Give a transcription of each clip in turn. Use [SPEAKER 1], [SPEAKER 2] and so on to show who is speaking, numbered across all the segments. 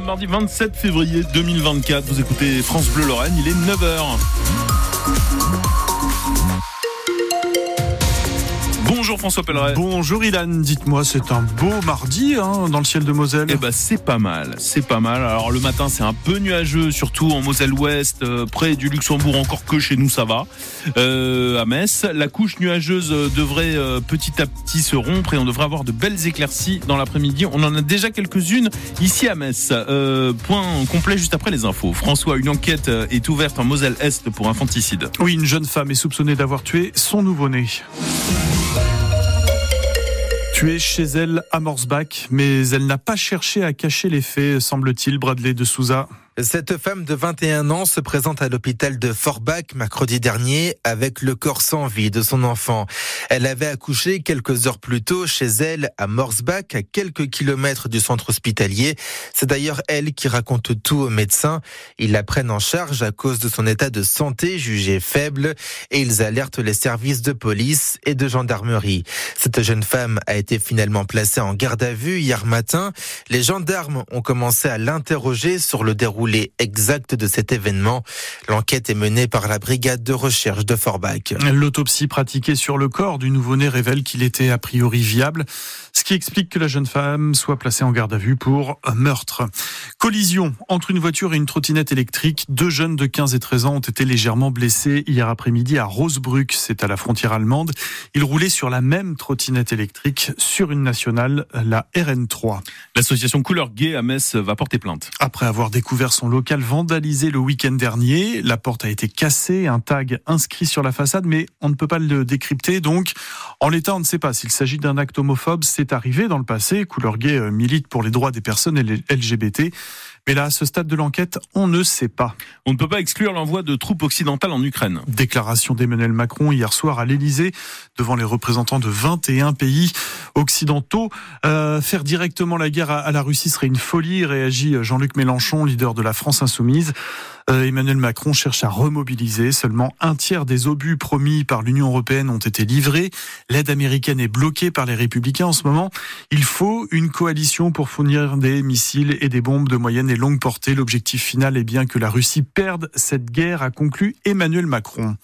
[SPEAKER 1] Mardi 27 février 2024, vous écoutez France Bleu Lorraine, il est 9h. Bonjour François Pelleret.
[SPEAKER 2] Bonjour Ilan, dites-moi, c'est un beau mardi hein, dans le ciel de Moselle
[SPEAKER 1] Eh ben c'est pas mal, c'est pas mal. Alors le matin c'est un peu nuageux, surtout en Moselle-Ouest, euh, près du Luxembourg, encore que chez nous ça va. Euh, à Metz, la couche nuageuse devrait euh, petit à petit se rompre et on devrait avoir de belles éclaircies dans l'après-midi. On en a déjà quelques-unes ici à Metz. Point complet juste après les infos. François, une enquête est ouverte en Moselle-Est pour infanticide.
[SPEAKER 2] Oui, une jeune femme est soupçonnée d'avoir tué son nouveau-né tuée chez elle à Morsbach, mais elle n'a pas cherché à cacher les faits, semble-t-il, Bradley de Souza.
[SPEAKER 3] Cette femme de 21 ans se présente à l'hôpital de Forbach mercredi dernier avec le corps sans vie de son enfant. Elle avait accouché quelques heures plus tôt chez elle à Morsbach, à quelques kilomètres du centre hospitalier. C'est d'ailleurs elle qui raconte tout aux médecins. Ils la prennent en charge à cause de son état de santé jugé faible et ils alertent les services de police et de gendarmerie. Cette jeune femme a été finalement placée en garde à vue hier matin. Les gendarmes ont commencé à l'interroger sur le déroulement exact de cet événement. L'enquête est menée par la brigade de recherche de Forbach.
[SPEAKER 2] L'autopsie pratiquée sur le corps du nouveau-né révèle qu'il était a priori viable, ce qui explique que la jeune femme soit placée en garde à vue pour meurtre. Collision entre une voiture et une trottinette électrique. Deux jeunes de 15 et 13 ans ont été légèrement blessés hier après-midi à Rosebruck, c'est à la frontière allemande. Ils roulaient sur la même trottinette électrique sur une nationale, la RN3.
[SPEAKER 1] L'association Couleur Gay à Metz va porter plainte.
[SPEAKER 2] Après avoir découvert son local vandalisé le week-end dernier. La porte a été cassée, un tag inscrit sur la façade, mais on ne peut pas le décrypter. Donc, en l'état, on ne sait pas s'il s'agit d'un acte homophobe. C'est arrivé dans le passé. Couleur Gay euh, milite pour les droits des personnes LGBT. Mais là, à ce stade de l'enquête, on ne sait pas.
[SPEAKER 1] On ne peut pas exclure l'envoi de troupes occidentales en Ukraine.
[SPEAKER 2] Déclaration d'Emmanuel Macron hier soir à l'Elysée devant les représentants de 21 pays occidentaux. Euh, faire directement la guerre à, la Russie serait une folie, réagit Jean-Luc Mélenchon, leader de la France insoumise. Euh, Emmanuel Macron cherche à remobiliser. Seulement un tiers des obus promis par l'Union européenne ont été livrés. L'aide américaine est bloquée par les républicains en ce moment. Il faut une coalition pour fournir des missiles et des bombes de moyenne et longue portée. L'objectif final est bien que la Russie perde cette guerre, a conclu Emmanuel Macron.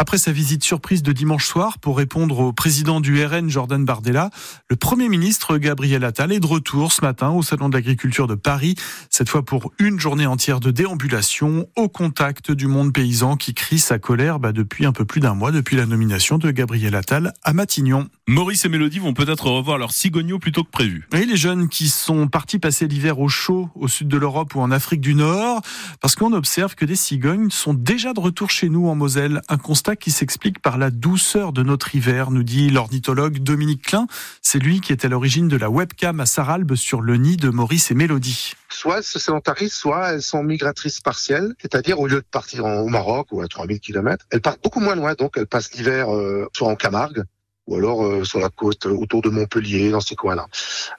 [SPEAKER 2] Après sa visite surprise de dimanche soir pour répondre au président du RN, Jordan Bardella, le Premier ministre Gabriel Attal est de retour ce matin au Salon de l'Agriculture de Paris, cette fois pour une journée entière de déambulation au contact du monde paysan qui crie sa colère bah, depuis un peu plus d'un mois, depuis la nomination de Gabriel Attal à Matignon.
[SPEAKER 1] Maurice et Mélodie vont peut-être revoir leur cigogno plutôt que prévu.
[SPEAKER 2] Oui, les jeunes qui sont partis passer l'hiver au chaud au sud de l'Europe ou en Afrique du Nord, parce qu'on observe que des cigognes sont déjà de retour chez nous en Moselle. Un constat qui s'explique par la douceur de notre hiver, nous dit l'ornithologue Dominique Klein. C'est lui qui est à l'origine de la webcam à Saralbe sur le nid de Maurice et Mélodie.
[SPEAKER 4] Soit elles se sédentarisent, soit elles sont migratrices partielles, c'est-à-dire au lieu de partir au Maroc ou à 3000 km, elles partent beaucoup moins loin, donc elles passent l'hiver euh, soit en Camargue, ou alors euh, sur la côte euh, autour de Montpellier, dans ces coins-là.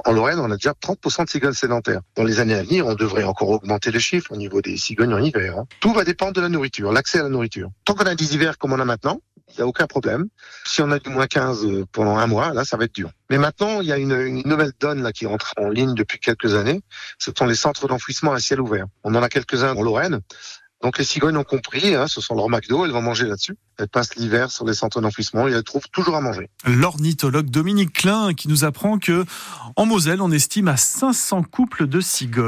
[SPEAKER 4] En Lorraine, on a déjà 30% de cigognes sédentaires. Dans les années à venir, on devrait encore augmenter les chiffres au niveau des cigognes en hiver. Hein. Tout va dépendre de la nourriture, l'accès à la nourriture. Tant qu'on a des hivers comme on a maintenant, il n'y a aucun problème. Si on a du moins 15 euh, pendant un mois, là, ça va être dur. Mais maintenant, il y a une, une nouvelle donne là qui entre en ligne depuis quelques années. Ce sont les centres d'enfouissement à ciel ouvert. On en a quelques-uns en Lorraine. Donc les cigognes ont compris, hein, ce sont leur McDo, elles vont manger là-dessus. Elles passent l'hiver sur les centres d'enfouissement et elles trouvent toujours à manger.
[SPEAKER 2] L'ornithologue Dominique Klein qui nous apprend que en Moselle, on estime à 500 couples de cigognes.